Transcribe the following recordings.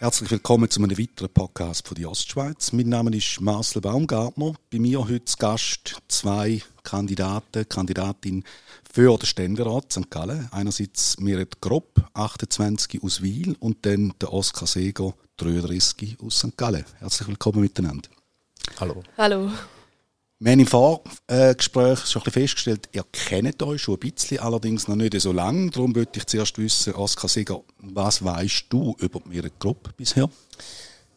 Herzlich willkommen zu einem weiteren Podcast von der Ostschweiz. Mein Name ist Marcel Baumgartner. Bei mir heute zu Gast zwei Kandidaten, Kandidatin für den Ständerat St. Gallen. Einerseits Miret Gropp, 28 aus Wiel und dann der Oskar Seger, 33 aus St. Gallen. Herzlich willkommen miteinander. Hallo. Hallo. Wir haben im Vorgespräch schon ein bisschen festgestellt, ihr kennt euch schon ein bisschen, allerdings noch nicht so lange. Darum würde ich zuerst wissen, Oskar Seger, was weißt du über die Merit Gruppe bisher?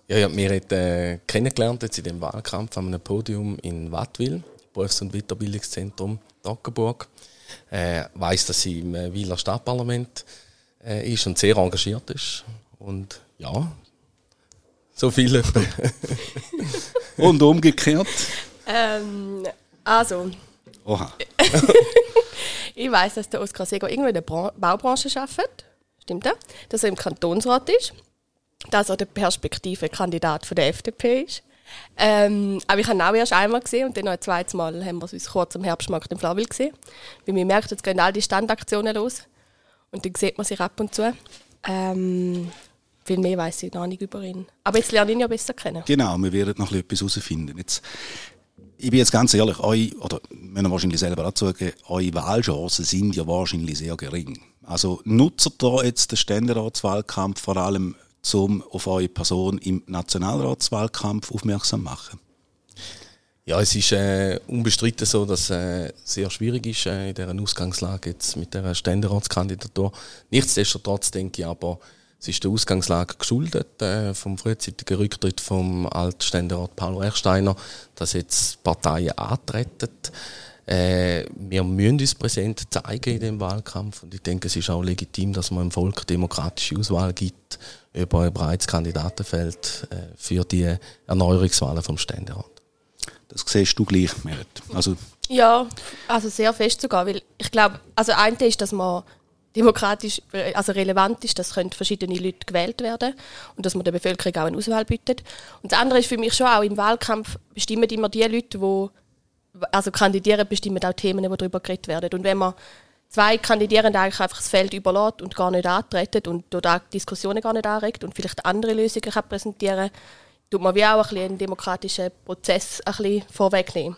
Ja, ich habe Merit äh, kennengelernt jetzt in dem Wahlkampf an einem Podium in Wattwil, Berufs- und Weiterbildungszentrum Dackenburg. Äh, weiß, dass sie im äh, Wieler Stadtparlament äh, ist und sehr engagiert ist. Und ja, so viele. und umgekehrt? Ähm, also. Oha. ich weiß, dass der Oskar Seger irgendwie in der Bra Baubranche arbeitet. Stimmt das? Dass er im Kantonsrat ist. Dass er der Perspektive-Kandidat der FDP ist. Ähm, aber ich habe ihn auch erst einmal gesehen und dann noch ein zweites Mal haben wir uns kurz am Herbstmarkt in Flawil gesehen. Weil man merkt, jetzt gehen all die Standaktionen los. Und dann sieht man sich ab und zu. Ähm, viel mehr weiß ich noch nicht über ihn. Aber jetzt lerne ich ihn ja besser kennen. Genau, wir werden noch etwas herausfinden. Jetzt ich bin jetzt ganz ehrlich, euch, oder müssen wahrscheinlich selber auch zugeben, eure Wahlchancen sind ja wahrscheinlich sehr gering. Also nutzt ihr jetzt den Ständeratswahlkampf vor allem, um auf eure Person im Nationalratswahlkampf aufmerksam zu machen? Ja, es ist äh, unbestritten so, dass es äh, sehr schwierig ist äh, in dieser Ausgangslage jetzt mit der Ständeratskandidatur. Nichtsdestotrotz denke ich aber, es ist der Ausgangslage geschuldet äh, vom frühzeitigen Rücktritt vom Altständerat Paulo Ersteiner, dass jetzt Parteien antreten. Äh, wir müssen uns präsent zeigen in dem Wahlkampf und ich denke, es ist auch legitim, dass man im Volk demokratische Auswahl gibt über ein breites Kandidatenfeld äh, für die Erneuerungswahlen vom Ständerat. Das siehst du gleich, Merit. Also ja, also sehr fest sogar, weil ich glaube, also ein ist, dass man demokratisch also relevant ist, dass verschiedene Leute gewählt werden und dass man der Bevölkerung auch eine Auswahl bietet. Und das andere ist für mich schon auch im Wahlkampf bestimmen immer die Leute, die also kandidieren, bestimmen auch Themen, die darüber geredet werden. Und wenn man zwei Kandidierende eigentlich einfach das Feld überlässt und gar nicht antreten und dort Diskussionen gar nicht anregt und vielleicht andere Lösungen kann präsentieren tut man wie auch ein einen demokratischen Prozess ein bisschen vorwegnehmen.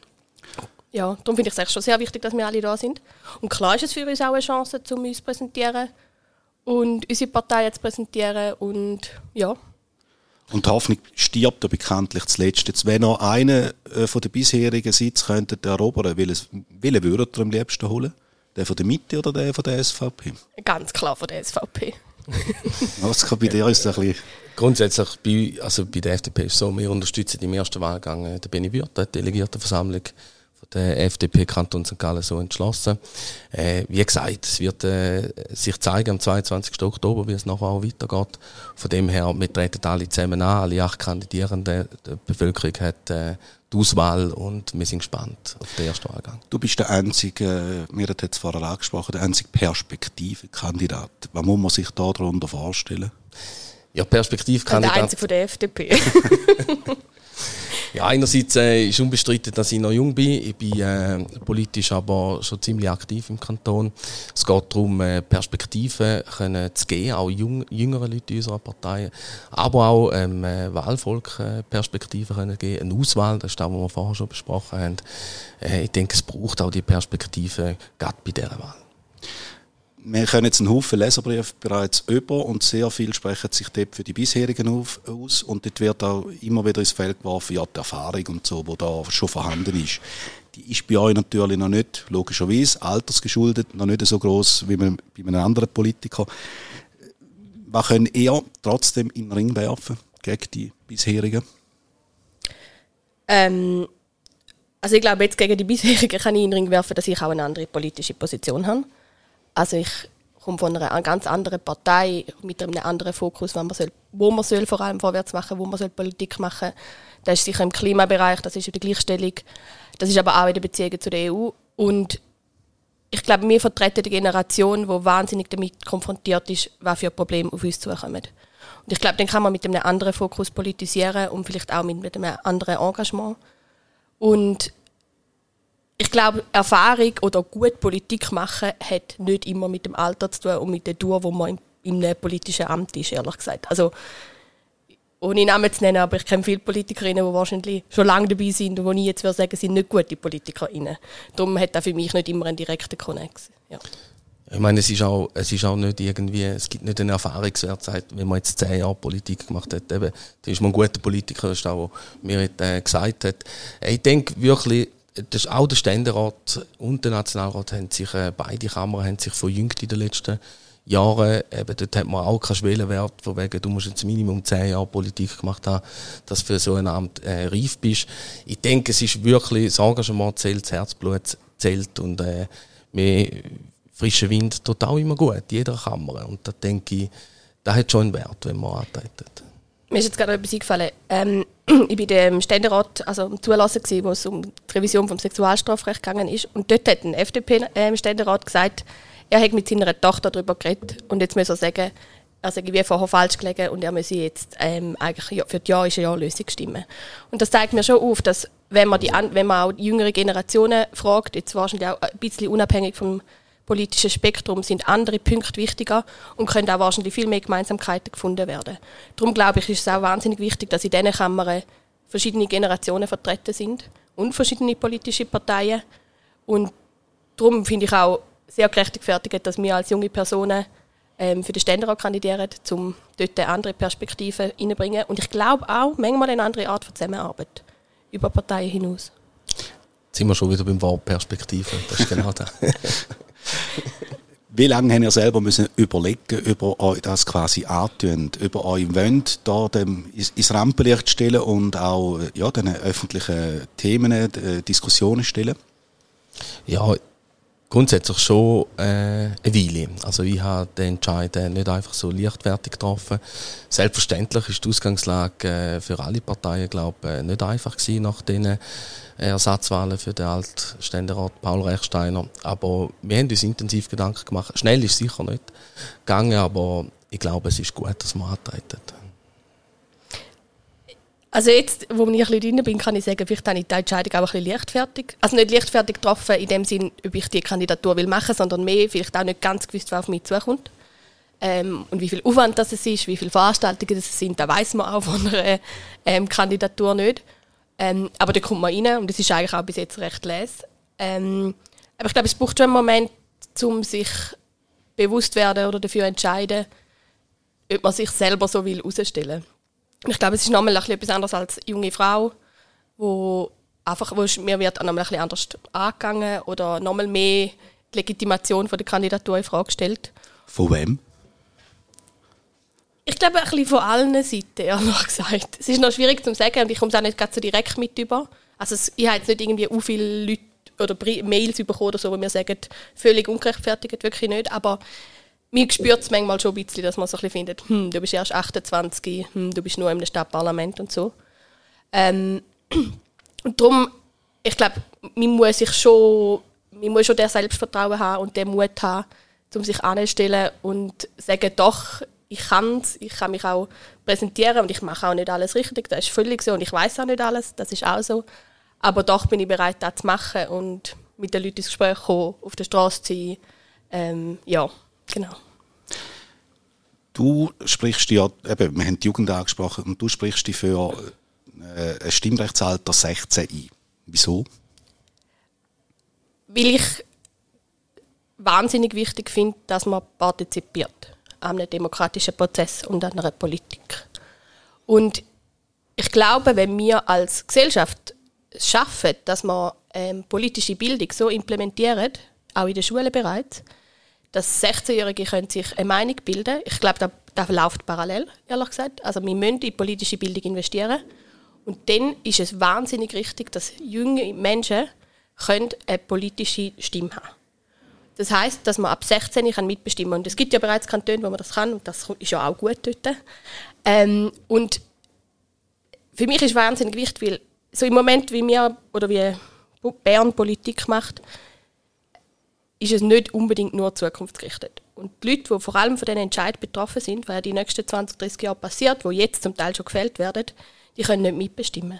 Ja, darum finde ich es eigentlich schon sehr wichtig, dass wir alle da sind. Und klar ist es für uns auch eine Chance, um uns zu präsentieren und unsere Partei zu präsentieren und ja. Und die Hoffnung stirbt ja bekanntlich zuletzt. Jetzt, wenn noch einer äh, von den bisherigen Sitz könnte erobern, welchen, welchen würdet ihr am liebsten holen? Der von der Mitte oder der von der SVP? Ganz klar von der SVP. Was kann bei dir ist ein bisschen Grundsätzlich bei, also bei der FDP ist es so, wir unterstützen im ersten Wahlgang äh, den Benny Wirth, die Delegiertenversammlung der FDP Kanton St. Gallen so entschlossen. Äh, wie gesagt, es wird äh, sich zeigen am 22. Oktober, wie es nachher auch weitergeht. Von dem her, wir treten alle zusammen an, alle acht Kandidierenden. Die Bevölkerung hat äh, die Auswahl und wir sind gespannt auf den ersten Wahlgang. Du bist der einzige, äh, mir hat es vorher angesprochen, der einzige Perspektivkandidat. Was muss man sich da darunter vorstellen? Ja, Perspektivkandidat. Der einzige von der FDP. Ja, einerseits äh, ist unbestritten, dass ich noch jung bin. Ich bin äh, politisch aber schon ziemlich aktiv im Kanton. Es geht darum, äh, Perspektiven können zu geben, auch jung, jüngeren Leuten in unserer Partei, aber auch ähm, äh, Wahlvolk äh, Perspektiven können geben, eine Auswahl, das ist das, was wir vorher schon besprochen haben. Äh, ich denke, es braucht auch die Perspektive gerade bei dieser Wahl wir können jetzt einen Haufen Leserbriefe bereits über und sehr viel sprechen sich dort für die bisherigen auf, aus und dort wird auch immer wieder ins Feld geworfen, ja, die Erfahrung und so, die da schon vorhanden ist. Die ist bei euch natürlich noch nicht, logischerweise, altersgeschuldet, noch nicht so groß wie bei einem anderen Politiker. Was können ihr trotzdem in den Ring werfen gegen die bisherigen? Ähm, also ich glaube, jetzt gegen die bisherigen kann ich in den Ring werfen, dass ich auch eine andere politische Position habe also ich komme von einer ganz anderen Partei mit einem anderen Fokus, man soll, wo man soll vor allem vorwärts machen, wo man soll Politik machen. Das ist sicher im Klimabereich, das ist in der Gleichstellung, das ist aber auch in der Beziehung zu der EU und ich glaube, wir vertreten die Generation, die wahnsinnig damit konfrontiert ist, was für Probleme auf uns zukommen. Und ich glaube, dann kann man mit einem anderen Fokus politisieren und vielleicht auch mit, mit einem anderen Engagement. Und glaube, Erfahrung oder gut Politik machen hat nicht immer mit dem Alter zu tun und mit der Dauer, wo man in einem politischen Amt ist, ehrlich gesagt. Also, ohne Namen zu nennen, aber ich kenne viele Politikerinnen, die wahrscheinlich schon lange dabei sind und die ich jetzt würde sagen, sind nicht gute Politikerinnen. Darum hat das für mich nicht immer einen direkten Konnex. Ja. Ich meine, es ist auch, es ist auch nicht irgendwie, es gibt nicht einen Erfahrungswert, wenn man jetzt zehn Jahre Politik gemacht hat, eben, dann ist man ein guter Politiker, das ist auch, was mir äh, gesagt hat. Ich denke wirklich, das, auch der Ständerat und der Nationalrat haben sich, äh, beide Kammern haben sich verjüngt in den letzten Jahren. Eben, dort hat man auch keinen Schwellenwert, von wegen, du musst jetzt Minimum zehn Jahre Politik gemacht haben, dass du für so ein Amt äh, reif bist. Ich denke, es ist wirklich, das Engagement zählt, das Herzblut zählt und äh, mehr frischer Wind tut auch immer gut, jeder Kammer. Und da denke ich, das hat schon einen Wert, wenn man antreten. Mir ist jetzt gerade etwas eingefallen. Ähm, ich war dem Ständerat, also im Zulassen, wo es um die Revision vom Sexualstrafrecht gegangen ist. Und dort hat ein FDP-Ständerat ähm, gesagt, er hat mit seiner Tochter darüber geredet und jetzt muss er sagen, er sei wie vorher falsch gelegen und er müsse jetzt ähm, eigentlich für die Ja ist eine Ja-Lösung stimmen. Und das zeigt mir schon auf, dass wenn man, die, wenn man auch die jüngere Generationen fragt, jetzt wahrscheinlich auch ein bisschen unabhängig vom politischen Spektrum sind andere Punkte wichtiger und können auch wahrscheinlich viel mehr Gemeinsamkeiten gefunden werden. Darum glaube ich, ist es auch wahnsinnig wichtig, dass in diesen Kammern verschiedene Generationen vertreten sind und verschiedene politische Parteien. Und darum finde ich auch sehr gerechtfertigt, dass wir als junge Personen ähm, für den Ständerat kandidieren, um dort eine andere Perspektive reinzubringen. Und ich glaube auch manchmal eine andere Art von Zusammenarbeit über Parteien hinaus. Jetzt sind wir schon wieder beim Wort Perspektive. Das ist genau das. Wie lange haben ihr selber müssen überlegen, über euch das quasi antun, über euch wollt, da dem ins Rampenlicht stellen und auch ja, den öffentlichen Themen, äh, Diskussionen stellen? Ja, grundsätzlich schon äh, eine Weile. Also ich habe den Entscheid nicht einfach so leichtfertig getroffen. Selbstverständlich ist die Ausgangslage äh, für alle Parteien, glaube ich, nicht einfach gewesen nach diesen Ersatzwahlen für den Altständerat Paul Rechsteiner. Aber wir haben uns intensiv Gedanken gemacht. Schnell ist sicher nicht gegangen, aber ich glaube, es ist gut, dass wir antreten. Also jetzt, wo ich ein bisschen drin bin, kann ich sagen, vielleicht habe ich die Entscheidung auch ein bisschen leichtfertig. Also nicht leichtfertig getroffen in dem Sinn, ob ich die Kandidatur will machen, sondern mehr vielleicht auch nicht ganz gewusst, was auf mich zukommt. Ähm, und wie viel Aufwand das ist, wie viele Veranstaltungen das sind, da weiß man auch von einer ähm, Kandidatur nicht. Ähm, aber da kommt man rein und das ist eigentlich auch bis jetzt recht les. Ähm, aber ich glaube, es braucht schon einen Moment, um sich bewusst werden oder dafür entscheiden, ob man sich selber so will herausstellen will. Ich glaube, es ist nochmal etwas anderes als junge Frau, wo einfach, wo mir wird nochmal ein bisschen anders angegangen oder nochmal mehr die Legitimation von der Kandidatur in Frage gestellt. Von wem? Ich glaube, ein bisschen von allen Seiten, ehrlich gesagt. Es ist noch schwierig zu sagen und ich komme es auch nicht so direkt mit über. Also ich habe jetzt nicht irgendwie so viele Leute oder Mails bekommen oder so, wo mir sagen, völlig ungerechtfertigt, wirklich nicht. Aber mir spürt es manchmal schon ein bisschen, dass man so ein bisschen findet, hm, du bist erst 28, hm, du bist nur im Stadtparlament und so. Ähm, und darum, ich glaube, man muss sich schon, man muss schon der Selbstvertrauen haben und den Mut haben, um sich anzustellen und sagen, doch, ich kann es, ich kann mich auch präsentieren und ich mache auch nicht alles richtig, das ist völlig so und ich weiß auch nicht alles, das ist auch so. Aber doch bin ich bereit, das zu machen und mit den Leuten ins Gespräch kommen, auf der Straße zu sein. Ähm, ja, genau. Du sprichst ja, eben, wir haben die Jugend angesprochen, und du sprichst dich für äh, ein Stimmrechtsalter 16 ein. Wieso? Weil ich wahnsinnig wichtig finde, dass man partizipiert an einem demokratischen Prozess und an einer Politik. Und ich glaube, wenn wir als Gesellschaft es schaffen, dass wir ähm, politische Bildung so implementieren, auch in den Schulen bereits, dass 16-Jährige können sich eine Meinung bilden Ich glaube, das, das läuft parallel, ehrlich gesagt. Also wir müssen in politische Bildung investieren. Und dann ist es wahnsinnig richtig, dass junge Menschen können eine politische Stimme haben Das heißt, dass man ab 16 kann mitbestimmen kann. Und es gibt ja bereits Kantone, wo man das kann, und das ist ja auch gut dort. Ähm, und für mich ist wahnsinnig wichtig, weil so im Moment, wie wir oder wie Bern Politik macht, ist es nicht unbedingt nur zukunftsgerichtet. Und die Leute, die vor allem von diesen Entscheidungen betroffen sind, weil die nächsten 20, 30 Jahre passiert, wo jetzt zum Teil schon gefällt werden, die können nicht mitbestimmen.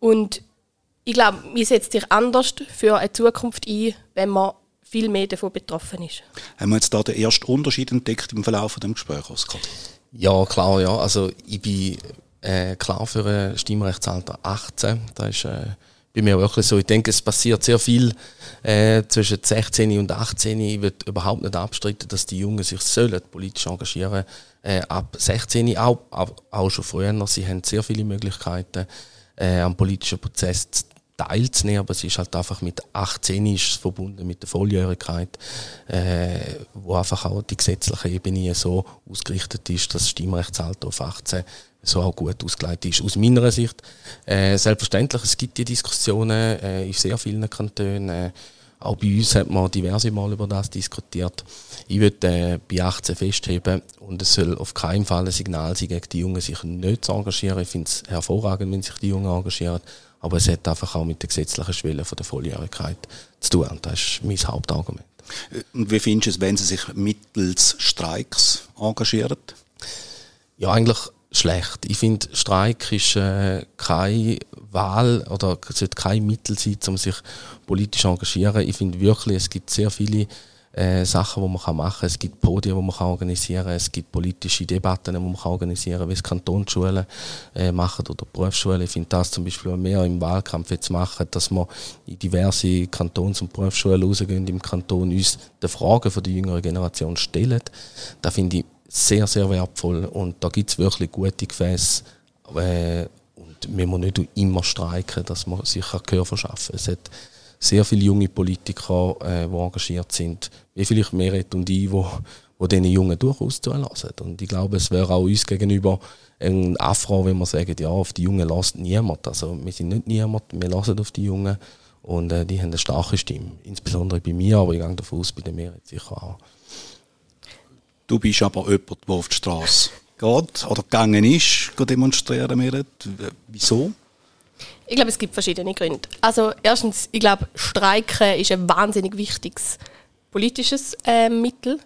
Und ich glaube, man setzt sich anders für eine Zukunft ein, wenn man viel mehr davon betroffen ist. Haben wir jetzt da den ersten Unterschied entdeckt im Verlauf des Gesprächs, Oskar? Ja, klar, ja. Also ich bin äh, klar für ein Stimmrechtsalter 18. Das ist äh, bei mir wirklich so. Ich denke, es passiert sehr viel äh, zwischen 16 und 18. Ich will überhaupt nicht abstreiten, dass die Jungen sich sollen politisch engagieren äh, ab 16, auch, auch schon früher. Sie haben sehr viele Möglichkeiten, äh, am politischen Prozess teilzunehmen, aber es ist halt einfach mit 18 ist verbunden mit der Volljährigkeit, äh, wo einfach auch die gesetzliche Ebene so ausgerichtet ist, dass das Stimmrechtsalter auf 18 so auch gut ausgeleitet ist. Aus meiner Sicht, äh, selbstverständlich, es gibt die Diskussionen äh, in sehr vielen Kantonen, äh, auch bei uns hat man diverse Mal über das diskutiert. Ich würde äh, bei 18 festheben und es soll auf keinen Fall ein Signal sein, gegen die Jungen sich nicht zu engagieren. Ich finde es hervorragend, wenn sich die Jungen engagieren. Aber es hat einfach auch mit der gesetzlichen Schwelle von der Volljährigkeit zu tun. Und das ist mein Hauptargument. Und wie findest du es, wenn sie sich mittels Streiks engagieren? Ja, eigentlich schlecht. Ich finde, Streik ist äh, keine Wahl oder sollte kein Mittel sein, um sich politisch zu engagieren. Ich finde wirklich, es gibt sehr viele äh, Sachen, die man machen kann. Es gibt Podien, die man organisieren kann. Es gibt politische Debatten, die man organisieren kann, wie es Kantonsschulen äh, machen oder Berufsschulen. Ich finde das zum Beispiel mehr im Wahlkampf jetzt machen, dass wir in diverse Kantons- und Berufsschulen rausgehen im Kanton, uns die Fragen der jüngeren Generation stellen. Da finde ich sehr, sehr wertvoll und da gibt es wirklich gute Gefäße. Äh, und wir müssen nicht immer streiken, dass man sich Gehör verschaffen kann. Es hat sehr viele junge Politiker, äh, die engagiert sind, wie vielleicht Meret und ich, wo, wo diesen Jungen durchaus zulassen. Und ich glaube, es wäre auch uns gegenüber ein Afro, wenn wir sagen, ja, auf die Jungen lasst niemand. Also wir sind nicht niemand, wir lassen auf die Jungen und äh, die haben eine starke Stimme. Insbesondere bei mir, aber ich gehe davon aus, bei der Mehrheit sicher auch. Du bist aber jemand, der auf die Straße geht oder gegangen ist, demonstrieren, Meret. Wieso? Ich glaube, es gibt verschiedene Gründe. Also erstens, ich glaube, Streiken ist ein wahnsinnig wichtiges politisches äh, Mittel.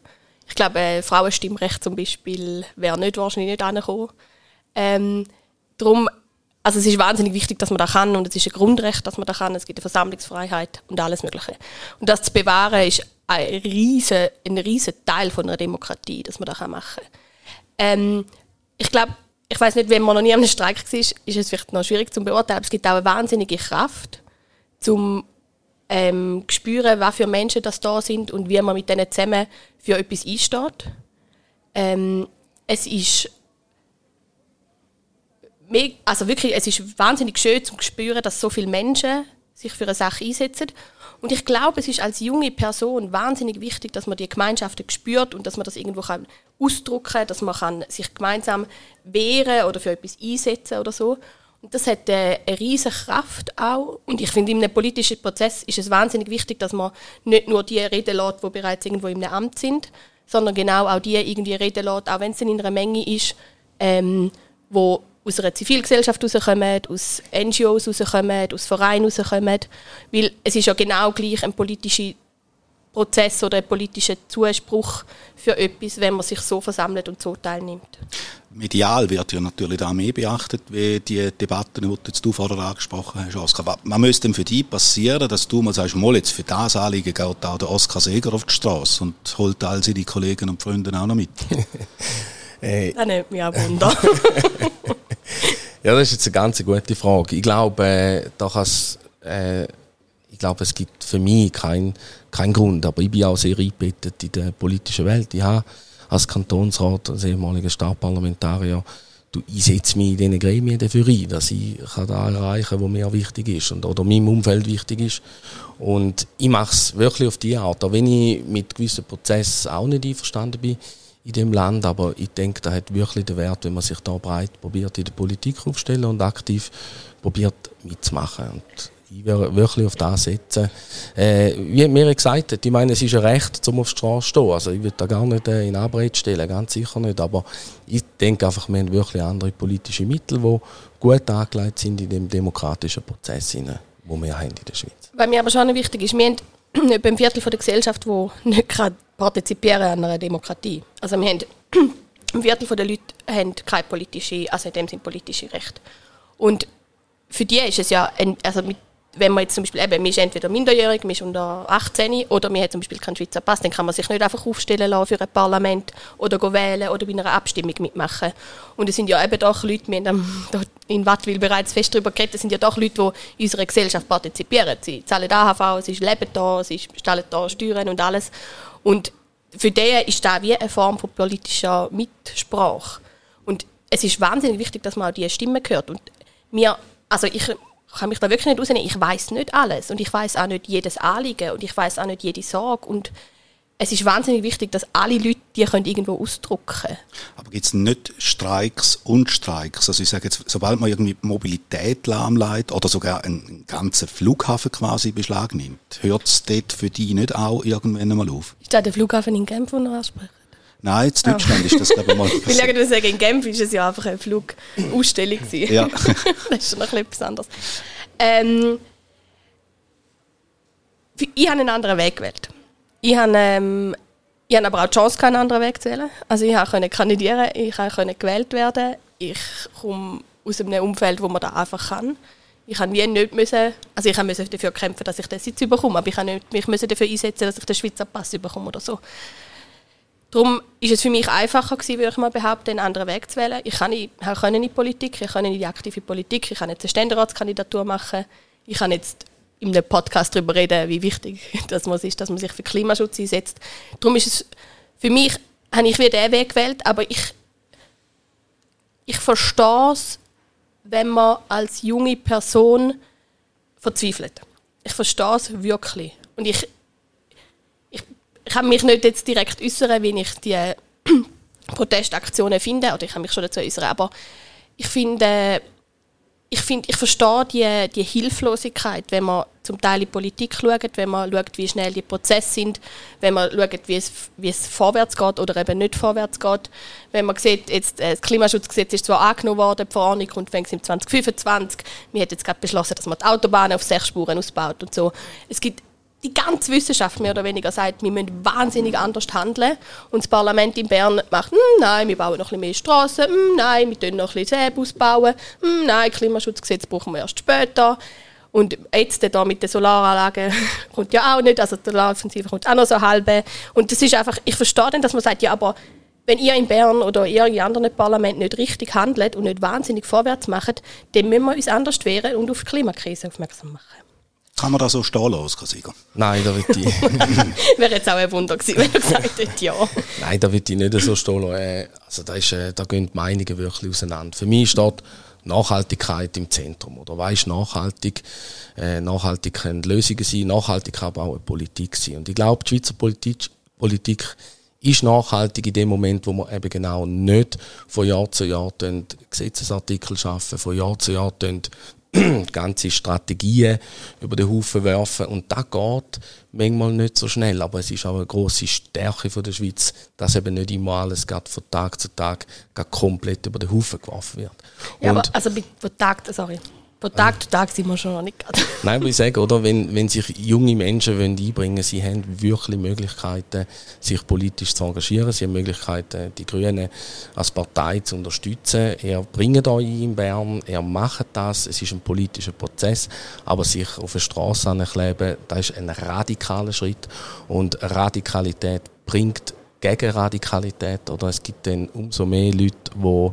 Ich glaube, äh, Frauenstimmrecht zum Beispiel wäre nicht wahrscheinlich nicht angekommen. Ähm, darum, also es ist wahnsinnig wichtig, dass man das kann und es ist ein Grundrecht, dass man das kann. Es gibt eine Versammlungsfreiheit und alles Mögliche. Und das zu bewahren ist ein riesen, ein riesen Teil von einer Demokratie, dass man das machen kann. Ähm, ich glaube, ich weiß nicht, wenn man noch nie einem Streik war, ist es vielleicht noch schwierig zu beurteilen, aber es gibt auch eine wahnsinnige Kraft, zum ähm, spüren, was für Menschen das da sind und wie man mit denen zusammen für etwas einsteht. Ähm, es ist also wirklich, es ist wahnsinnig schön zu spüren, dass so viele Menschen sich für eine Sache einsetzen und ich glaube, es ist als junge Person wahnsinnig wichtig, dass man die Gemeinschaften spürt und dass man das irgendwo kann ausdrücken kann, dass man kann sich gemeinsam wehren oder für etwas einsetzen oder so. Und das hat äh, eine riesige Kraft auch. Und ich finde, in einem politischen Prozess ist es wahnsinnig wichtig, dass man nicht nur die reden lässt, die bereits irgendwo im Amt sind, sondern genau auch die irgendwie reden lässt, auch wenn es in einer Menge ist, ähm, wo aus einer Zivilgesellschaft rauskommen, aus NGOs rauskommen, aus Vereinen rauskommen. Weil es ist ja genau gleich ein politischer Prozess oder ein politischer Zuspruch für etwas, wenn man sich so versammelt und so teilnimmt. Medial wird ja natürlich da mehr beachtet, wie die Debatten, die du vorher angesprochen hast, Oskar. Was müsste für dich passieren, dass du mal sagst, mal jetzt für das Anliegen geht auch der Oskar Seger auf die Straße und holt all seine Kollegen und Freunde auch noch mit? Hey. Das nimmt mich auch Wunder. Ja, das ist jetzt eine ganz gute Frage. Ich glaube, äh, da äh, ich glaube, es gibt für mich keinen kein Grund, aber ich bin auch sehr eingebettet in der politischen Welt. Ich habe als Kantonsrat, als ehemaliger Stadtparlamentarier, du, ich setze mich in diesen Gremien dafür ein, dass ich da erreichen kann, was mir wichtig ist und, oder meinem Umfeld wichtig ist. Und ich mache es wirklich auf die Art, auch wenn ich mit gewissen Prozessen auch nicht einverstanden bin in dem Land, aber ich denke, da hat wirklich den Wert, wenn man sich da breit probiert in der Politik aufstellen und aktiv probiert mitzumachen. Und ich werde wirklich auf das setzen. Äh, wie mir gesagt hat, ich meine, es ist ein Recht, zum auf die Straße zu stehen. Also ich würde da gar nicht äh, in Abrede stellen, ganz sicher nicht. Aber ich denke einfach, wir haben wirklich andere politische Mittel, die gut angelegt sind in dem demokratischen Prozess, den wir haben in der Schweiz. Was mir aber schon wichtig ist, wir haben etwa ein Viertel der Gesellschaft, die nicht gerade partizipieren an einer Demokratie. Also wir haben ein Viertel der Leute haben keine politische, also in dem Sinne politische Rechte. Und für die ist es ja, ein, also mit wenn man jetzt zum Beispiel, eben, man ist entweder minderjährig, man ist unter 18 oder man hat zum Beispiel keinen Schweizer Pass, dann kann man sich nicht einfach aufstellen lassen für ein Parlament oder wählen oder bei einer Abstimmung mitmachen. Und es sind ja eben doch Leute, wir haben in Wattwil bereits fest darüber geredet, es sind ja doch Leute, die in unserer Gesellschaft partizipieren. Sie zahlen AHV, sie leben da, sie stellen da Steuern und alles. Und für die ist das wie eine Form von politischer Mitsprache. Und es ist wahnsinnig wichtig, dass man auch diese Stimme hört. Und mir, also ich kann mich da wirklich nicht rausnehmen. Ich weiß nicht alles und ich weiß auch nicht jedes Anliegen und ich weiß auch nicht jede Sorge und es ist wahnsinnig wichtig, dass alle Leute die können irgendwo ausdrucken können. Aber gibt es nicht Streiks und Streiks? Also ich sage jetzt, sobald man irgendwie Mobilität lahmlegt oder sogar einen ganzen Flughafen quasi beschlagnimmt, hört es dort für die nicht auch irgendwann einmal auf? Ist das der Flughafen in Genf, den er anspricht? Nein, in Deutschland oh. ist das glaube ich mal passiert. Ich sagen, in Genf war es ja einfach eine Flugausstellung. ja. das ist schon noch etwas anderes. Ähm, ich habe einen anderen Weg gewählt. Ich habe, ähm, habe aber auch die Chance, keinen anderen Weg zu wählen. Also ich konnte kandidieren, ich konnte gewählt werden. Ich komme aus einem Umfeld, wo man das einfach kann. Ich habe wie nicht müssen, also ich musste dafür kämpfen, dass ich den Sitz bekomme, aber ich musste mich dafür einsetzen, dass ich den Schweizer Pass bekomme oder so. Darum ist es für mich einfacher gewesen, würde ich mal behaupten, einen anderen Weg zu wählen. Ich kann nicht, ich kann in die Politik, ich kann in die aktive Politik, ich kann jetzt eine Ständeratskandidatur machen, ich kann jetzt in einem Podcast darüber reden, wie wichtig das ist, dass man sich für Klimaschutz einsetzt. Darum ist es für mich, habe ich wieder diesen Weg gewählt, aber ich, ich verstehe es, wenn man als junge Person verzweifelt. Ich verstehe es wirklich. Und ich, ich kann mich nicht jetzt direkt äußern, wie ich die Protestaktionen finde, oder ich kann mich schon dazu äußern, aber ich finde, ich, finde, ich verstehe die, die Hilflosigkeit, wenn man zum Teil in die Politik schaut, wenn man schaut, wie schnell die Prozesse sind, wenn man schaut, wie es, wie es vorwärts geht oder eben nicht vorwärts geht. Wenn man sieht, jetzt, äh, das Klimaschutzgesetz ist zwar angenommen worden, die Verordnung kommt im 2025, wir haben jetzt gerade beschlossen, dass man die Autobahnen auf sechs Spuren ausbaut und so. Es gibt die ganze Wissenschaft mehr oder weniger sagt, wir müssen wahnsinnig anders handeln. Und das Parlament in Bern macht, hm, nein, wir bauen noch ein bisschen mehr Straßen, hm, nein, wir bauen noch ein bisschen Seebus bauen, hm, nein, Klimaschutzgesetz brauchen wir erst später. Und jetzt da mit den Solaranlagen kommt ja auch nicht, also die Solaroffensive kommt auch noch so halbe. Und das ist einfach, ich verstehe dann, dass man sagt, ja, aber wenn ihr in Bern oder ihr in anderen Parlamenten nicht richtig handelt und nicht wahnsinnig vorwärts macht, dann müssen wir uns anders wehren und auf die Klimakrise aufmerksam machen. Kann man das so stehen lassen, Sieger? Nein, da wird ich. Wäre jetzt auch ein Wunder gewesen, wenn du gesagt hättest, ja. Nein, da wird ich nicht so stehen lassen. Äh, also da, ist, äh, da gehen die Meinungen wirklich auseinander. Für mich steht Nachhaltigkeit im Zentrum. Oder weißt nachhaltig, äh, nachhaltig können Lösungen sein, nachhaltig kann aber auch eine Politik sein. Und ich glaube, die Schweizer Politik, Politik ist nachhaltig in dem Moment, wo wir eben genau nicht von Jahr zu Jahr Gesetzesartikel schaffen, von Jahr zu Jahr ganze Strategien über den Haufen werfen. Und das geht manchmal nicht so schnell. Aber es ist auch eine grosse Stärke von der Schweiz, dass eben nicht immer alles gerade von Tag zu Tag komplett über den Haufen geworfen wird. Ja, aber also von Tag, sorry. Von Tag zu Tag sind wir schon noch nicht gerade. Nein, aber ich sage, oder, wenn, wenn sich junge Menschen einbringen wollen, sie haben wirklich Möglichkeiten, sich politisch zu engagieren. Sie haben Möglichkeiten, die Grünen als Partei zu unterstützen. Er bringt euch in Bern, er macht das. Es ist ein politischer Prozess. Aber sich auf eine Straße ankleben, das ist ein radikaler Schritt. Und Radikalität bringt gegen Radikalität. Oder es gibt dann umso mehr Leute, die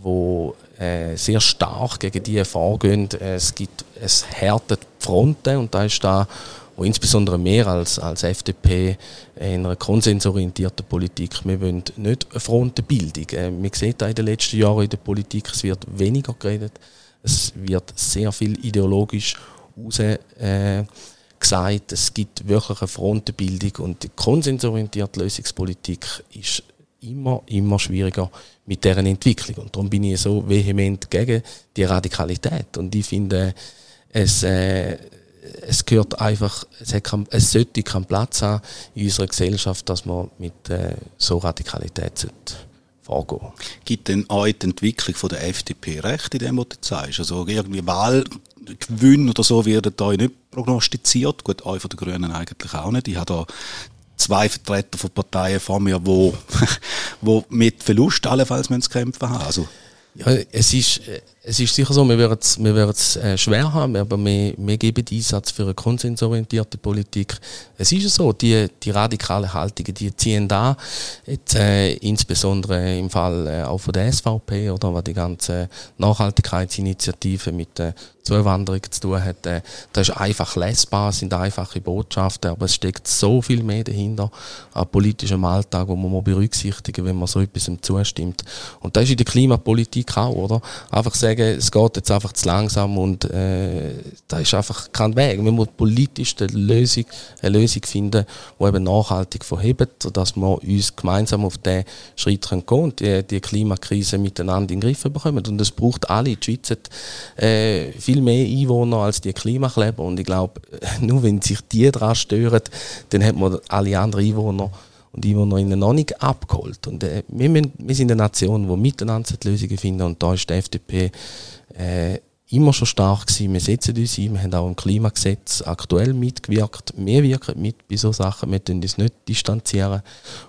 wo äh, sehr stark gegen die vorgehen. Es gibt es härtet Fronten und da ist da wo insbesondere mehr als, als FDP in einer konsensorientierten Politik, wir wollen nicht eine Frontenbildung. Äh, man sieht da in den letzten Jahren in der Politik, es wird weniger geredet, es wird sehr viel ideologisch raus, äh, gesagt, es gibt wirklich eine Frontenbildung und die konsensorientierte Lösungspolitik ist immer, immer schwieriger mit deren Entwicklung. Und darum bin ich so vehement gegen die Radikalität. Und ich finde, es, äh, es gehört einfach, es, hat kein, es sollte keinen Platz haben in unserer Gesellschaft, dass man mit äh, so Radikalität sollte vorgehen. Gibt denn auch die Entwicklung von der FDP recht in dem, was du sagst? Also irgendwie Wahlgewinn oder so wird da nicht prognostiziert. Gut, auch von den Grünen eigentlich auch nicht. Ich habe da zwei Vertreter von Parteien vor mir, wo, wo mit Verlust allenfalls müssen kämpfen haben. Also ja, es ist, es ist sicher so, wir werden es wir werden's, äh, schwer haben, aber wir, wir geben Einsatz für eine konsensorientierte Politik. Es ist so, die, die radikalen Haltungen, die ziehen da, jetzt, äh, insbesondere im Fall äh, auch von der SVP oder was die ganze Nachhaltigkeitsinitiative mit der Zuwanderung zu tun hat. Äh, das ist einfach lesbar, sind einfache Botschaften, aber es steckt so viel mehr dahinter an politischem Alltag, wo man mal berücksichtigen, wenn man so etwas zustimmt. Und das ist in der Klimapolitik auch, oder? Einfach sagen, es geht jetzt einfach zu langsam und äh, da ist einfach kein Weg. Wir müssen politisch eine Lösung, eine Lösung finden, die eben nachhaltig verhebt, sodass wir uns gemeinsam auf diesen Schritt gehen können und die, die Klimakrise miteinander in den Griff bekommen. Und es braucht alle. Die Schweiz hat äh, viel mehr Einwohner als die Klimakleber und ich glaube, nur wenn sich die daran stören, dann hat man alle anderen Einwohner und Einwohnerinnen noch nicht abgeholt. Und äh, wir, wir sind eine Nation, die miteinander Lösungen finden und da ist die FDP äh, immer schon stark gewesen. Wir setzen uns ein, wir haben auch im Klimagesetz aktuell mitgewirkt. Wir wirken mit bei solchen Sachen, wir tun uns nicht distanzieren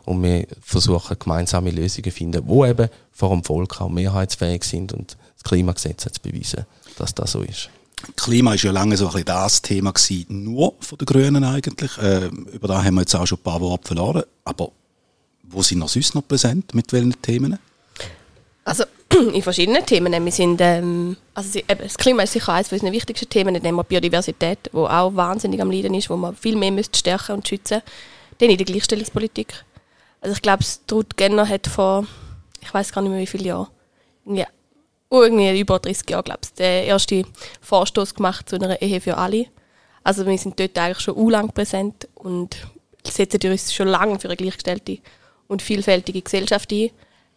und wir versuchen gemeinsame Lösungen zu finden, die eben vor dem Volk auch mehrheitsfähig sind und das Klimagesetz hat es bewiesen, dass das so ist. Klima ist ja lange so ein bisschen das Thema gewesen, nur von den Grünen eigentlich. Äh, über da haben wir jetzt auch schon ein paar Worte verloren. Aber wo sind noch sonst noch präsent? Mit welchen Themen? Also in verschiedenen Themen. Wir sind, ähm, also das Klima ist sicher eines unserer wichtigsten Themen. Dann haben wir Biodiversität, wo auch wahnsinnig am Leiden ist, wo man viel mehr müsste stärken und schützen. Dann in der Gleichstellungspolitik. Also ich glaube, Struth Genner hat vor, ich weiß gar nicht mehr wie viele Jahren, irgendwie irgendwie über 30 Jahre, glaube ich, den ersten Vorstoß gemacht zu einer Ehe für alle. Also wir sind dort eigentlich schon u lang präsent und setzen uns schon lange für eine gleichgestellte und vielfältige Gesellschaft ein.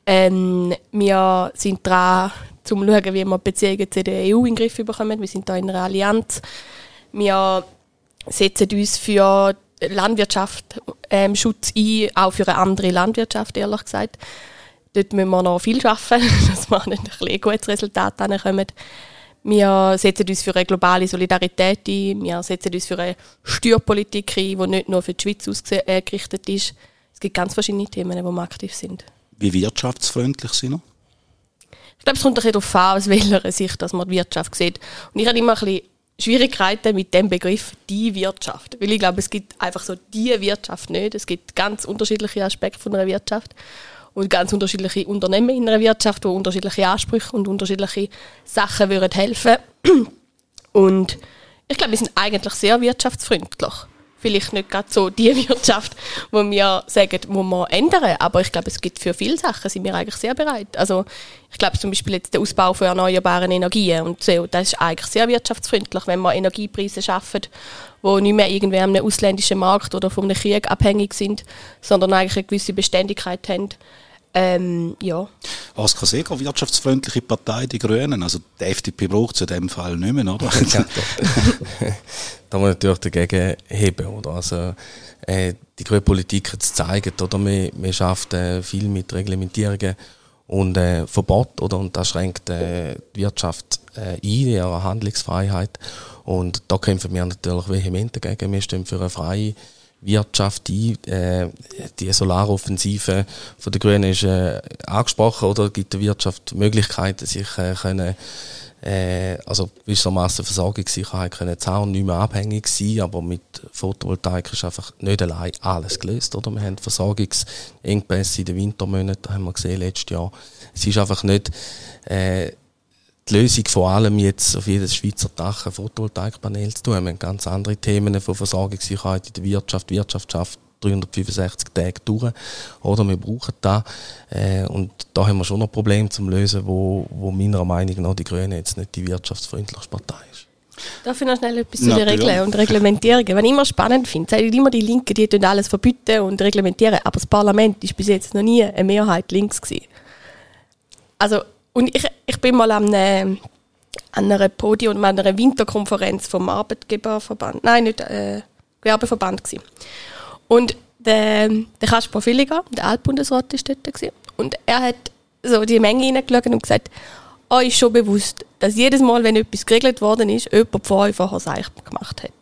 Ähm, wir sind dran, zu schauen, wie wir Beziehungen zu der EU in den Griff bekommen. Wir sind da in einer Allianz. Wir setzen uns für Landwirtschaft ähm, Schutz ein, auch für eine andere Landwirtschaft, ehrlich gesagt. Dort müssen wir noch viel arbeiten, dass wir ein, ein gutes Resultat kommen. Wir setzen uns für eine globale Solidarität ein. Wir setzen uns für eine Steuerpolitik ein, die nicht nur für die Schweiz ausgerichtet ist. Es gibt ganz verschiedene Themen, wo wir aktiv sind. Wie wirtschaftsfreundlich sind wir? Ich glaube, es kommt ein bisschen darauf an, aus welcher Sicht dass man die Wirtschaft sieht. Und ich habe immer ein bisschen Schwierigkeiten mit dem Begriff die Wirtschaft. Weil ich glaube, es gibt einfach so die Wirtschaft nicht. Es gibt ganz unterschiedliche Aspekte von einer Wirtschaft und ganz unterschiedliche Unternehmen in einer Wirtschaft, die unterschiedliche Ansprüche und unterschiedliche Sachen würden helfen. Und ich glaube, wir sind eigentlich sehr wirtschaftsfreundlich. Vielleicht nicht gerade so die Wirtschaft, wo wir sagen, wo wir ändern, aber ich glaube, es gibt für viele Sachen sind wir eigentlich sehr bereit. Also ich glaube zum Beispiel jetzt der Ausbau von erneuerbaren Energien und so, das ist eigentlich sehr wirtschaftsfreundlich, wenn wir Energiepreise schaffen, wo nicht mehr irgendwie am ausländischen Markt oder vom Krieg abhängig sind, sondern eigentlich eine gewisse Beständigkeit haben. Ähm, ja. Was kann sehr wirtschaftsfreundliche Partei, die Grünen. Also die FDP braucht es in dem Fall nicht mehr, oder? da muss man natürlich dagegen heben, oder? Also, äh, die grüne Politik hat es gezeigt, oder? Wir, wir schaffen äh, viel mit Reglementierungen und äh, Verbot, oder? Und das schränkt äh, die Wirtschaft äh, ein, ihre Handlungsfreiheit. Und da kämpfen wir natürlich vehement dagegen. Wir stehen für eine freie Wirtschaft ein. Äh, die Solaroffensive von den Grünen ist äh, angesprochen oder gibt der Wirtschaft Möglichkeiten, sich äh, können äh, also gewissermaßen Versorgungssicherheit können und nicht mehr abhängig sein, aber mit Photovoltaik ist einfach nicht allein alles gelöst, oder? Wir haben Versorgungsengpässe in den Wintermonaten, haben wir gesehen letztes Jahr. Es ist einfach nicht äh, die Lösung vor allem jetzt auf jedes Schweizer Dach ein Photovoltaikpanel zu tun. Wir haben ganz andere Themen von Versorgungssicherheit in der Wirtschaft. Die Wirtschaft schafft 365 Tage durch. Oder wir brauchen da. Äh, und da haben wir schon noch Probleme zum Lösen, wo, wo meiner Meinung nach die Grünen jetzt nicht die wirtschaftsfreundlichste Partei ist. Darf ich noch schnell etwas zu den Regeln und Reglementierungen? Was ich immer spannend finde, sagen immer die Linken, die tun alles verbieten und reglementieren, aber das Parlament ist bis jetzt noch nie eine Mehrheit links gewesen. Also und ich, ich bin mal an, eine, an einer Podium, an einer Winterkonferenz vom Arbeitgeberverband, nein, nicht äh, Gewerbeverband gewesen. Und der, der Kaspar Villiger, der Altbundesrat, war dort. Gewesen. Und er hat so die Menge hineingeschaut und gesagt, euch ist schon bewusst, dass jedes Mal, wenn etwas geregelt worden ist, jemand vor euch vorher das gemacht hat.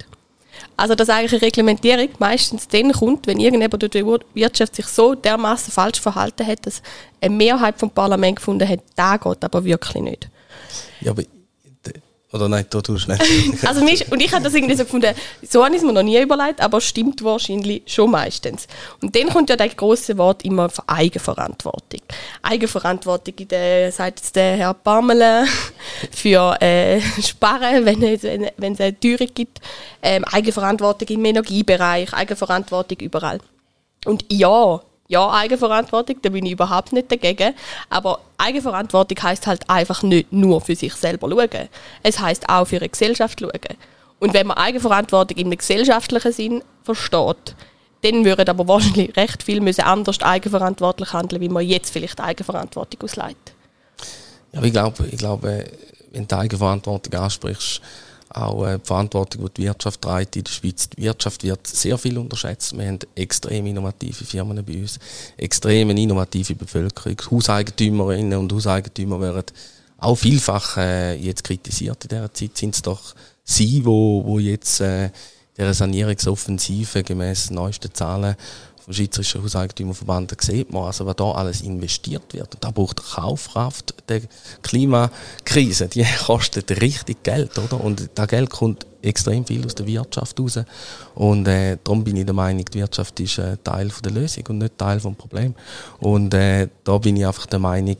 Also, dass eigentlich eine Reglementierung meistens dann kommt, wenn irgendjemand durch die Wirtschaft sich so dermaßen falsch verhalten hat, dass eine Mehrheit vom Parlament gefunden hat, da geht aber wirklich nicht. Ja, aber oder nein, da tust du nicht. also mich, und ich habe das irgendwie so gefunden, so habe ich es mir noch nie überlegt, aber stimmt wahrscheinlich schon meistens. Und dann kommt ja das große Wort immer von Eigenverantwortung. Eigenverantwortung, in der, sagt jetzt der Herr Parmele, für äh, Sparen, wenn es, wenn, es eine Teuerung gibt. Ähm, Eigenverantwortung im Energiebereich, Eigenverantwortung überall. Und ja, ja, Eigenverantwortung, da bin ich überhaupt nicht dagegen. Aber Eigenverantwortung heißt halt einfach nicht nur für sich selber schauen. Es heißt auch für eine Gesellschaft schauen. Und wenn man Eigenverantwortung in einem gesellschaftlichen Sinn versteht, dann würden aber wahrscheinlich recht viel müssen anders eigenverantwortlich handeln, wie man jetzt vielleicht Eigenverantwortung ausleitet. Ja, ich glaube, ich glaube, wenn du Eigenverantwortung ansprichst, auch äh, die Verantwortung, die die Wirtschaft trägt in der Schweiz. Die Wirtschaft wird sehr viel unterschätzt. Wir haben extrem innovative Firmen bei uns, extrem innovative Bevölkerung. Hauseigentümerinnen und Hauseigentümer werden auch vielfach äh, jetzt kritisiert in dieser Zeit. Sind es doch sie, wo, wo jetzt äh, der Sanierungsoffensive gemäß neuesten Zahlen vom Schweizerischen Hauseigentümerverband sieht man, also was da alles investiert wird. Und da braucht Kaufkraft. Die Klimakrise, die kostet richtig Geld, oder? Und das Geld kommt extrem viel aus der Wirtschaft raus. Und äh, darum bin ich der Meinung, die Wirtschaft ist äh, Teil von der Lösung und nicht Teil des Problems. Und äh, da bin ich einfach der Meinung,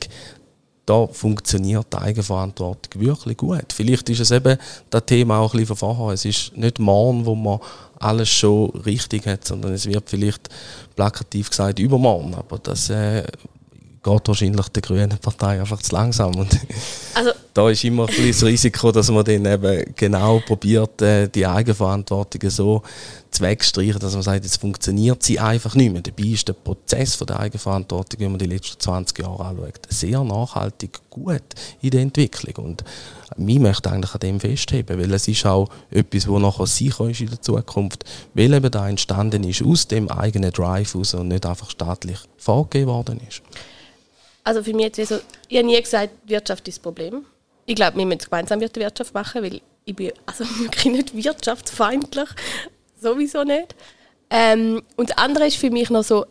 da funktioniert die Eigenverantwortung wirklich gut. Vielleicht ist es eben das Thema auch ein bisschen von vorher. Es ist nicht morgen, wo man alles schon richtig hat, sondern es wird vielleicht plakativ gesagt übermorgen. Aber das äh, geht wahrscheinlich der Grünen Partei einfach zu langsam. Und also, da ist immer ein bisschen das Risiko, dass man dann eben genau probiert, äh, die Eigenverantwortung so zu wegstreichen, dass man sagt, jetzt funktioniert sie einfach nicht mehr. Dabei ist der Prozess von der Eigenverantwortung, wenn man die letzten 20 Jahre anschaut, sehr nachhaltig gut in der Entwicklung. Und ich möchte eigentlich an dem festheben, weil es ist auch etwas, wo nachher sicher ist in der Zukunft, weil eben da entstanden ist aus dem eigenen Drive aus und nicht einfach staatlich vorgegeben worden ist. Also für mich jetzt so, ich habe nie gesagt, Wirtschaft ist das Problem. Ich glaube, wir müssen gemeinsam der Wirtschaft machen, weil ich bin also wirklich nicht wirtschaftsfeindlich, sowieso nicht. Ähm, und das andere ist für mich noch so,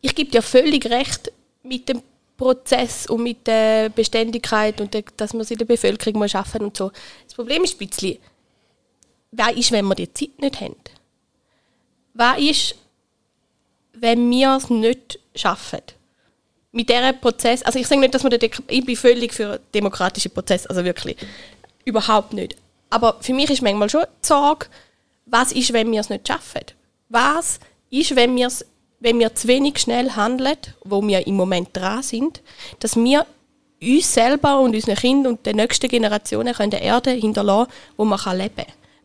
ich gebe dir völlig recht mit dem Prozess und mit der Beständigkeit und der, dass man es in der Bevölkerung mal schaffen und so. Das Problem ist ein bisschen, was ist, wenn wir die Zeit nicht haben? Was ist, wenn wir es nicht schaffen? Mit diesem Prozess, also ich sage nicht, dass man ich bin völlig für demokratische Prozess, also wirklich überhaupt nicht. Aber für mich ist manchmal schon die Sorge, was ist, wenn wir es nicht schaffen? Was ist, wenn wir wenn wir zu wenig schnell handeln, wo wir im Moment dran sind, dass wir uns selber und unseren Kindern und den nächsten Generationen eine Erde hinterlassen, wo man leben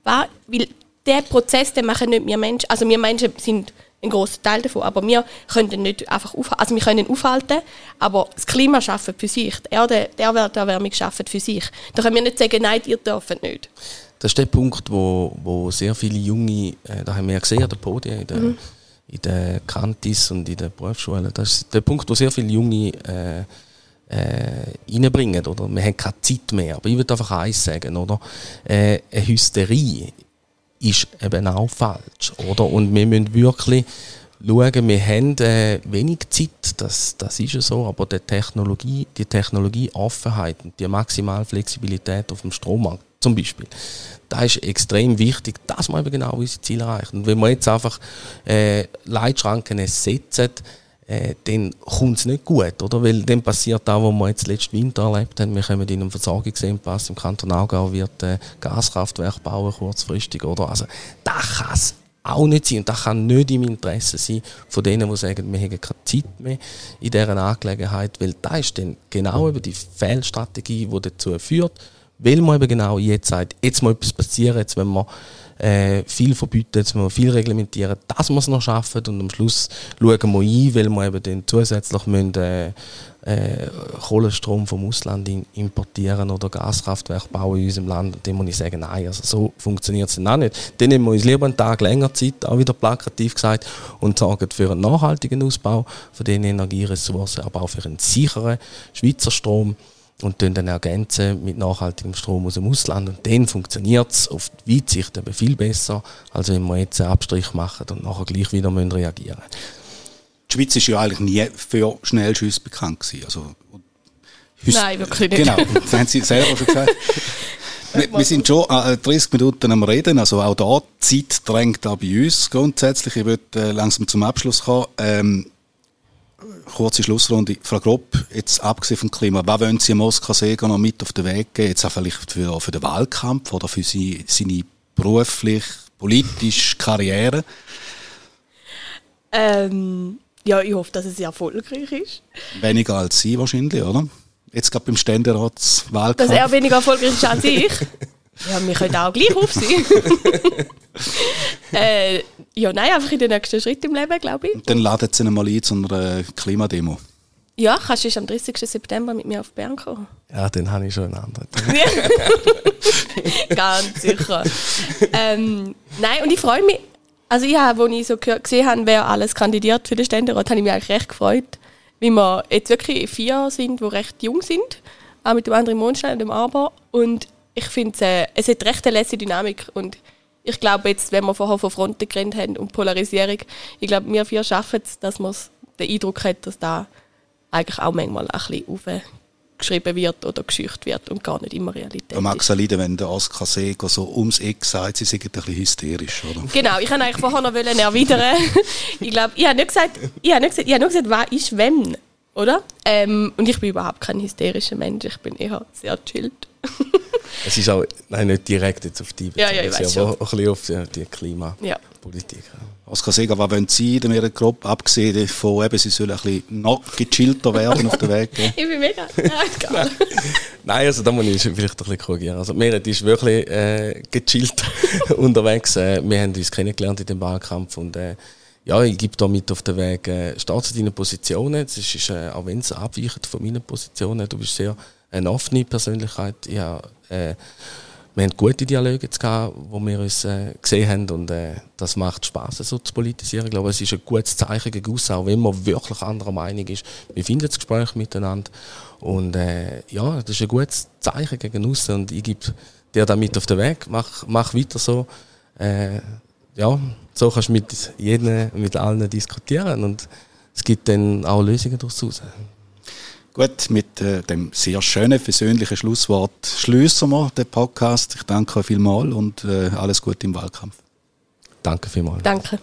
kann. Weil der Prozess, den machen nicht wir Menschen, also wir Menschen sind ein großer Teil davon. Aber wir können nicht einfach aufhalten. Also wir können aufhalten, aber das Klima schafft für sich. Die Erde, die Erderwärmung schafft für sich. Da können wir nicht sagen, nein, ihr dürft nicht. Das ist der Punkt, wo, wo sehr viele Junge, äh, da haben wir ja gesehen, der Podien, in der, mhm. in der Kantis und in der Berufsschule, das ist der Punkt, wo sehr viele Junge äh, äh, reinbringen, oder? Wir haben keine Zeit mehr. Aber ich würde einfach eins sagen, oder? Äh, eine Hysterie ist eben auch falsch. Oder? Und wir müssen wirklich schauen, wir haben äh, wenig Zeit, das, das ist ja so, aber die Technologie, die Technologieoffenheit und die maximale Flexibilität auf dem Strommarkt zum Beispiel, da ist extrem wichtig, dass man eben genau unsere Ziele erreicht. Und wenn wir jetzt einfach äh, Leitschranken setzen, äh, dann kommt es nicht gut, oder? Weil dann passiert auch, was wir jetzt letzten Winter erlebt haben. Wir kommen in einem Versorgungsengpass im Kanton Aargau wird äh, Gaskraftwerk bauen kurzfristig, oder? Also, das kann es auch nicht sein. Und das kann nicht im Interesse sein von denen, die sagen, wir haben keine Zeit mehr in dieser Angelegenheit, weil da ist dann genau eben die Fehlstrategie, die dazu führt, weil man eben genau jetzt sagt, jetzt muss etwas passieren, jetzt wenn man äh, viel verbieten, jetzt viel reglementieren, dass wir es noch schaffen und am Schluss schauen wir ein, weil wir eben dann zusätzlich müssen, äh, äh, Kohlenstrom vom Ausland importieren oder Gaskraftwerke bauen in unserem Land. Und dann muss ich sagen, nein, also so funktioniert es dann auch nicht. Dann nehmen wir uns lieber einen Tag länger Zeit, auch wieder plakativ gesagt, und sorgen für einen nachhaltigen Ausbau von den Energieressourcen, aber auch für einen sicheren Schweizer Strom und dann ergänzen mit nachhaltigem Strom aus dem Ausland. Und dann funktioniert es auf die Weitsicht eben viel besser, als wenn wir jetzt einen Abstrich machen und nachher gleich wieder reagieren müssen. Die Schweiz ist ja eigentlich nie für Schnellschüsse bekannt gewesen. Also, Nein, wirklich nicht. Genau, das haben Sie selber schon gesagt. wir, wir sind schon äh, 30 Minuten am Reden, also auch da, die Zeit drängt da bei uns grundsätzlich. Ich würde äh, langsam zum Abschluss kommen. Ähm, kurze Schlussrunde. Frau Gropp, jetzt abgesehen vom Klima, was wollen Sie Moskau Sega noch mit auf den Weg geben? Jetzt auch vielleicht für, für den Wahlkampf oder für Sie, seine berufliche, politische Karriere? Ähm, ja, ich hoffe, dass es erfolgreich ist. Weniger als Sie wahrscheinlich, oder? Jetzt gerade beim Ständeratswahlkampf. Dass er weniger erfolgreich ist als ich. Ja, wir können auch gleich auf sein. äh, ja, nein, einfach in den nächsten Schritt im Leben, glaube ich. Dann laden Sie ihn mal ein zu einer Klimademo. Ja, kannst du am 30. September mit mir auf Bern kommen? Ja, dann habe ich schon einen anderen. Ganz sicher. ähm, nein, und ich freue mich. Also ich habe, als ich so gesehen habe, wer alles kandidiert für den Ständerat, habe ich mich eigentlich recht gefreut, weil wir jetzt wirklich vier sind, die recht jung sind, auch mit dem anderen Mondstein und dem Aber. Und ich finde, äh, es hat recht eine lässige Dynamik und ich glaube jetzt, wenn wir vorher von Fronten geredet haben und Polarisierung, ich glaube, wir vier schaffen es, dass man den Eindruck hat, dass da eigentlich auch manchmal ein bisschen aufgeschrieben wird oder geschücht wird und gar nicht immer Realität da mag es leiden, wenn der Oskar Seger so ums Eck sagt, sie sind ein bisschen hysterisch, oder? Genau, ich wollte eigentlich vorher noch erwidern. ich glaube, ich habe nicht gesagt, ich habe nicht gesagt, ich habe nur gesagt, was ist wenn, oder? Ähm, und ich bin überhaupt kein hysterischer Mensch, ich bin eher sehr chillt. es ist auch nein, nicht direkt jetzt auf die ja, ja, ich weiß aber auch ein bisschen auf die, die Klimapolitik. Ja. Oskar Seger, was wollen Sie in Ihrer Gruppe, abgesehen von eben, Sie sollen ein bisschen noch gechillter werden auf der Weg? ich bin mega, ja, Nein, also da muss ich vielleicht ein bisschen korrigieren. Also Merit ist wirklich äh, gechillt unterwegs. Äh, wir haben uns kennengelernt in dem Wahlkampf und äh, ja, ich gebe da mit auf den Weg, äh, steh zu deinen Positionen. Das ist, äh, auch wenn es abweicht von meinen Positionen, du bist sehr eine offene Persönlichkeit. Ja, äh, wir haben gute Dialoge gehabt, wo wir uns äh, gesehen haben und äh, das macht Spaß, so zu politisieren. Ich glaube, es ist ein gutes Zeichen gegen uns, auch wenn man wirklich anderer Meinung ist. Wir finden das Gespräch miteinander und äh, ja, das ist ein gutes Zeichen gegen uns und ich gebe dir damit auf den Weg, mach, mach weiter so. Äh, ja, so kannst du mit jedem, mit allen diskutieren und es gibt dann auch Lösungen daraus. Gut, mit äh, dem sehr schönen, versöhnlichen Schlusswort schließen wir den Podcast. Ich danke euch vielmals und äh, alles Gute im Wahlkampf. Danke vielmals. Danke.